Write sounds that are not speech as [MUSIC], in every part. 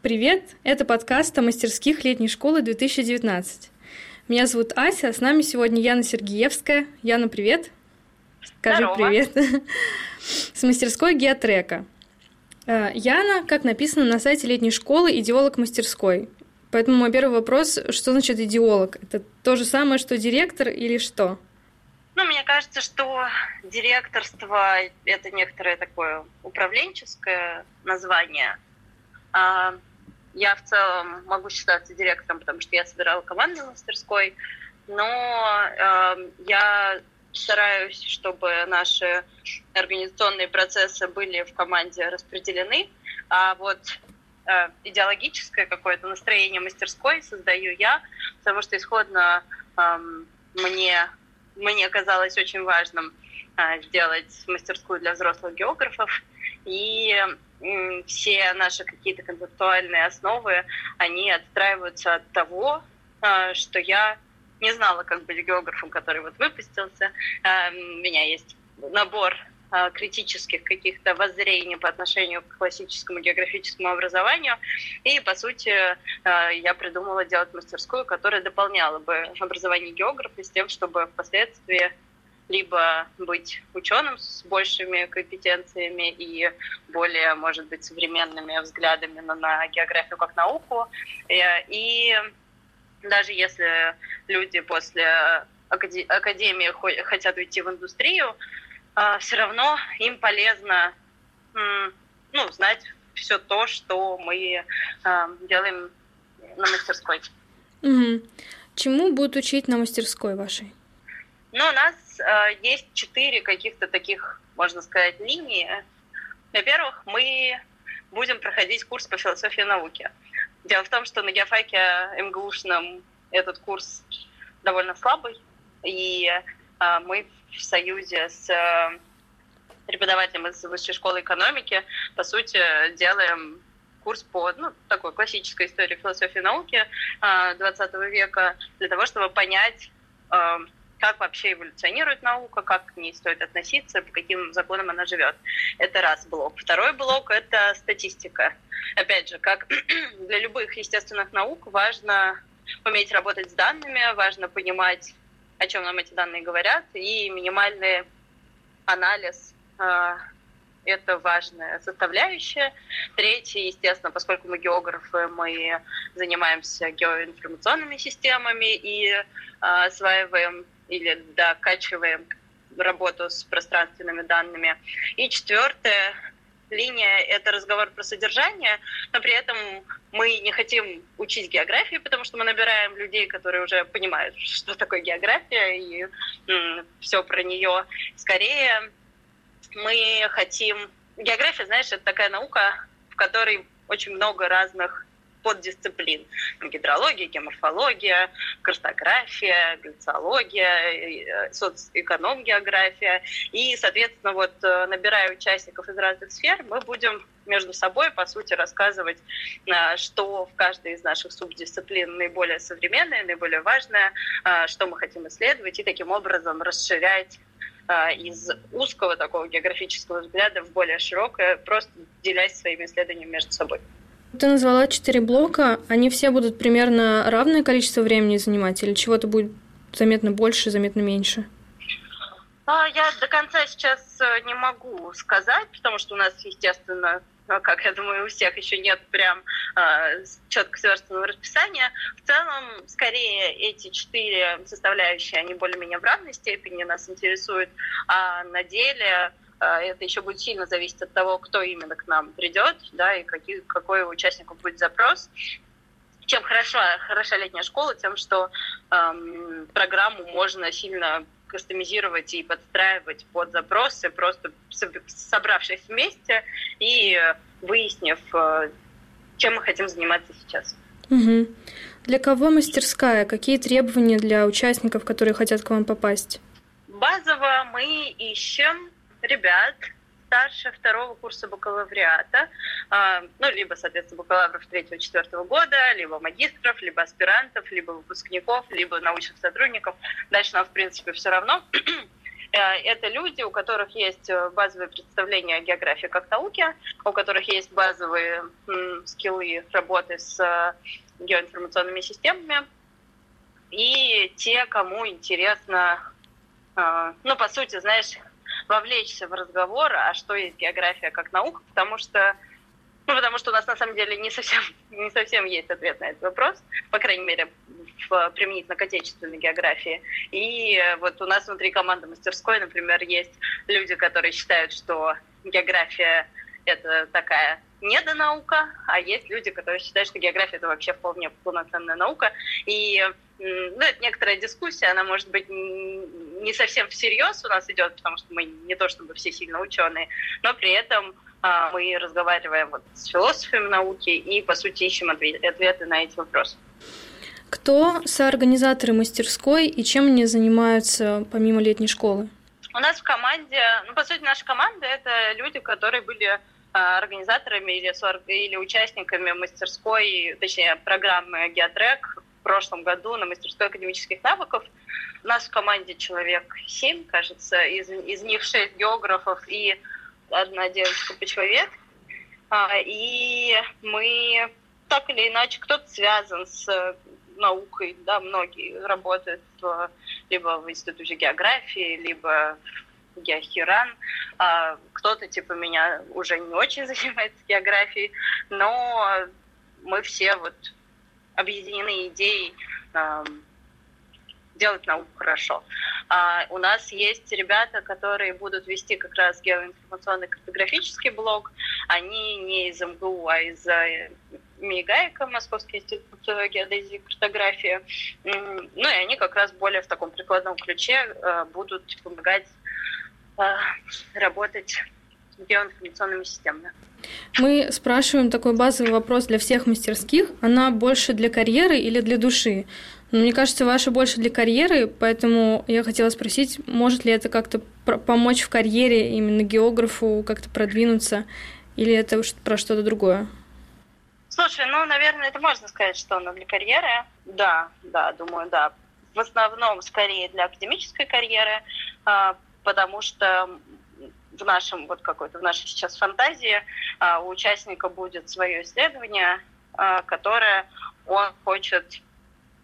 Привет! Это подкаст о мастерских летней школы 2019. Меня зовут Ася, с нами сегодня Яна Сергеевская. Яна, привет! Скажи Здорово. привет! С мастерской геотрека. Э, Яна, как написано на сайте летней школы, идеолог мастерской. Поэтому мой первый вопрос, что значит идеолог? Это то же самое, что директор или что? Ну, мне кажется, что директорство – это некоторое такое управленческое название. А я в целом могу считаться директором, потому что я собирала команду мастерской, но э, я стараюсь, чтобы наши организационные процессы были в команде распределены, а вот э, идеологическое какое-то настроение мастерской создаю я, потому что исходно э, мне, мне казалось очень важным э, сделать мастерскую для взрослых географов, и все наши какие-то концептуальные основы, они отстраиваются от того, э, что я не знала, как быть географом, который вот выпустился. Э, У меня есть набор э, критических каких-то воззрений по отношению к классическому географическому образованию. И, по сути, я придумала делать мастерскую, которая дополняла бы образование географа с тем, чтобы впоследствии либо быть ученым с большими компетенциями и более, может быть, современными взглядами на, на географию как науку. Э, И даже если люди после акаде- академии хо- хотят уйти в индустрию, все равно им полезно ну, знать все то, что мы э, делаем на мастерской. Мгм. Чему будут учить на мастерской вашей? Ну, у нас э, есть четыре каких-то таких, можно сказать, линии. Во-первых, мы будем проходить курс по философии науки. Дело в том, что на геофаке МГУшном этот курс довольно слабый, и э, мы в союзе с э, преподавателем из Высшей школы экономики, по сути, делаем курс по ну, такой классической истории философии науки э, 20 века для того, чтобы понять, э, как вообще эволюционирует наука, как к ней стоит относиться, по каким законам она живет. Это раз блок. Второй блок – это статистика. Опять же, как [CLEARS THROAT] для любых естественных наук важно уметь работать с данными, важно понимать, о чем нам эти данные говорят, и минимальный анализ э, это важная составляющая. Третье, естественно, поскольку мы географы, мы занимаемся геоинформационными системами и э, осваиваем или докачиваем работу с пространственными данными. И четвертое, линия – это разговор про содержание, но при этом мы не хотим учить географию, потому что мы набираем людей, которые уже понимают, [LAUGHS] что такое география и все про нее. Скорее, мы хотим... География, знаешь, это такая наука, в которой очень много разных поддисциплин. Гидрология, геоморфология, картография, гляциология, соцэконом-география. И, соответственно, вот э, набирая участников из разных сфер, мы будем между собой, по сути, рассказывать, э, что в каждой из наших субдисциплин наиболее современное, наиболее важное, э, что мы хотим исследовать, и таким образом расширять из узкого такого географического взгляда в более широкое, просто делясь своими исследованиями между собой. Ты назвала четыре блока. Они все будут примерно равное количество времени занимать или чего-то будет заметно больше, заметно меньше? Я до конца сейчас э, не могу сказать, потому что у нас, естественно, как я думаю, у всех еще нет прям э, четко сверстанного расписания. В целом, скорее, эти четыре составляющие, они более-менее в равной степени нас интересуют, а на деле это еще будет сильно зависеть от того, кто именно к нам придет, да, и какие, какой у участников будет запрос. Чем хороша, хороша летняя школа, тем, что эм, программу можно сильно кастомизировать и подстраивать под запросы, просто собравшись вместе и выяснив, чем мы хотим заниматься сейчас. Угу. Для кого мастерская? Какие требования для участников, которые хотят к вам попасть? Базово мы ищем ребят старше второго курса бакалавриата, ну, либо, соответственно, бакалавров третьего-четвертого года, либо магистров, либо аспирантов, либо выпускников, либо научных сотрудников. Дальше нам, в принципе, все равно. [CLEARS THROAT] Это люди, у которых есть базовые представления о географии как науке, у которых есть базовые скиллы работы с геоинформационными системами, и те, кому интересно, ну, по сути, знаешь, вовлечься в разговор, а что есть география как наука, потому что ну, потому что у нас на самом деле не совсем, не совсем есть ответ на этот вопрос, по крайней мере, в, применительно к отечественной географии. И вот у нас внутри команды мастерской, например, есть люди, которые считают, что география — это такая недонаука, а есть люди, которые считают, что география — это вообще вполне полноценная наука. И ну, это некоторая дискуссия, она может быть не совсем всерьез у нас идет, потому что мы не то чтобы все сильно ученые, но при этом а, мы разговариваем вот с философами науки и, по сути, ищем ответы на эти вопросы. Кто соорганизаторы мастерской и чем они занимаются помимо летней школы? У нас в команде, ну, по сути, наша команда — это люди, которые были а, организаторами или, или участниками мастерской, точнее, программы «Геотрек» прошлом году на мастерской академических навыков. У нас в команде человек семь, кажется, из, из них шесть географов и одна девочка-почвовед. А, и мы так или иначе, кто-то связан с наукой, да, многие работают либо в Институте географии, либо в Геохиран. А, кто-то типа меня уже не очень [LAUGHS] занимается географией, но мы все вот объединены идеей делать науку хорошо. А, у нас есть ребята, которые будут вести как раз геоинформационный картографический блог. Они не из МГУ, а из э, МИГАИКа, Московский институт геодезии и картографии. Ну и они как раз более в таком прикладном ключе э, будут помогать э, работать с геоинформационными системами. Мы спрашиваем такой базовый вопрос для всех мастерских. Она больше для карьеры или для души? Но мне кажется, ваша больше для карьеры, поэтому я хотела спросить, может ли это как-то помочь в карьере именно географу как-то продвинуться, или это про что-то другое? Слушай, ну, наверное, это можно сказать, что оно для карьеры. Да, да, думаю, да. В основном, скорее, для академической карьеры, а, потому что в нашем вот какой-то в нашей сейчас фантазии а, у участника будет свое исследование, а, которое он хочет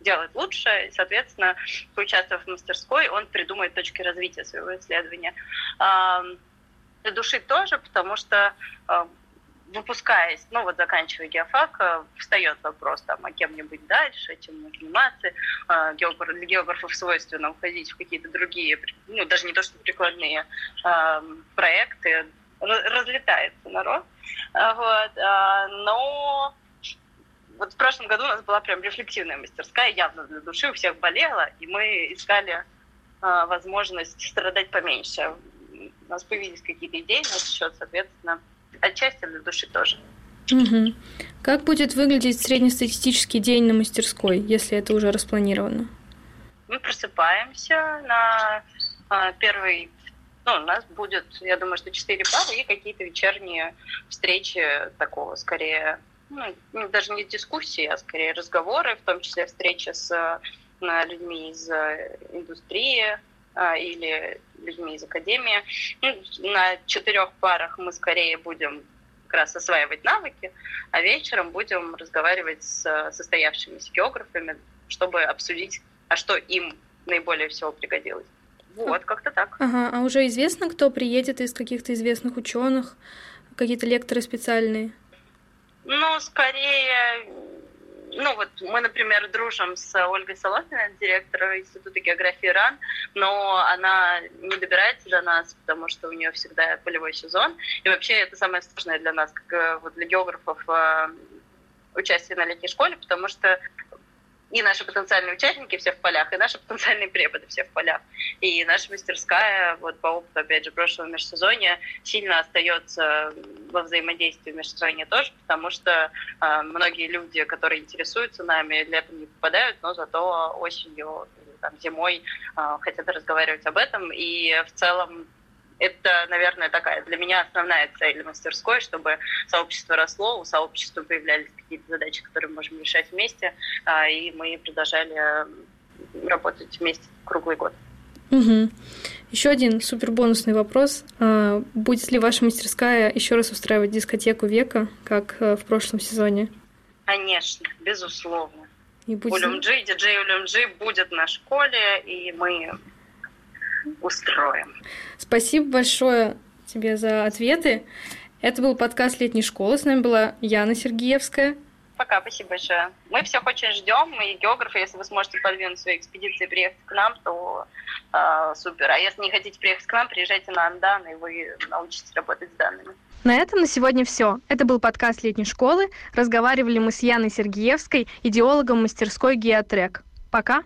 делать лучше, и, соответственно, поучаствовав в мастерской, он придумает точки развития своего исследования. Для души тоже, потому что выпускаясь, ну вот заканчивая геофак, э, встает вопрос там, а кем мне быть дальше, чем заниматься. Э, географ, для географов свойственно уходить в какие-то другие, ну даже не то что прикладные проекты, разлетается народ. Вот. Но вот в прошлом году у нас была прям рефлективная мастерская, явно для души, у всех болела, и мы искали э, возможность страдать поменьше. У нас появились какие-то идеи на счет, соответственно, отчасти для души тоже. Угу. Как будет выглядеть среднестатистический день на мастерской, если это уже распланировано? Мы просыпаемся на э, первый ну, у нас будет, я думаю, что четыре пары и какие-то вечерние встречи такого, скорее, ну, даже не дискуссии, а скорее разговоры, в том числе встречи с э, людьми из э, индустрии а, или людьми из академии. Ну, на четырех парах мы скорее будем как раз осваивать навыки, а вечером будем разговаривать с состоявшимися географами, чтобы обсудить, а что им наиболее всего пригодилось. Вот, как-то так. Ага, а уже известно, кто приедет из каких-то известных ученых, какие-то лекторы специальные? Ну, скорее, ну вот мы, например, дружим с Ольгой Соломиной, директором Института географии РАН, но она не добирается до нас, потому что у нее всегда полевой сезон. И вообще это самое сложное для нас, как э, вот для географов, э, участие на летней школе, потому что и наши потенциальные участники все в полях, и наши потенциальные преподы все в полях. И наша мастерская, вот по опыту, опять же, прошлого межсезонья, сильно остается во взаимодействии в межсезонье тоже, потому что э, многие люди, которые интересуются нами, летом не попадают, но зато осенью, там, зимой э, хотят разговаривать об этом. И в целом это, наверное, такая для меня основная цель мастерской, чтобы сообщество росло, у сообщества появлялись какие-то задачи, которые мы можем решать вместе, а, и мы продолжали работать вместе круглый год. Угу. Еще один супер бонусный вопрос. А, будет ли ваша мастерская еще раз устраивать дискотеку века, как э, в прошлом сезоне? Конечно, безусловно. И будет... Улюмджи, диджей Улюмджи будет на школе, и мы устроим. Спасибо большое тебе за ответы. Это был подкаст летней школы. С нами была Яна Сергеевская. Пока, спасибо большое. Мы всех очень ждем, и географы, если вы сможете подвинуть свои экспедиции и приехать к нам, то э, супер. А если не хотите приехать к нам, приезжайте на Андан, и вы научитесь работать с данными. На этом на сегодня все. Это был подкаст летней школы. Разговаривали мы с Яной Сергеевской, идеологом мастерской Геотрек. Пока.